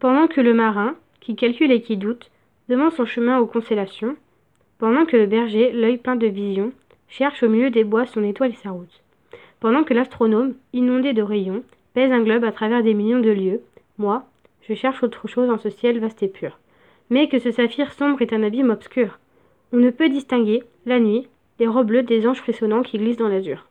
Pendant que le marin, qui calcule et qui doute, demande son chemin aux constellations, pendant que le berger, l'œil plein de vision, cherche au milieu des bois son étoile et sa route, pendant que l'astronome, inondé de rayons, pèse un globe à travers des millions de lieux, moi, je cherche autre chose en ce ciel vaste et pur. Mais que ce saphir sombre est un abîme obscur. On ne peut distinguer, la nuit, les robes bleues des anges frissonnants qui glissent dans l'azur.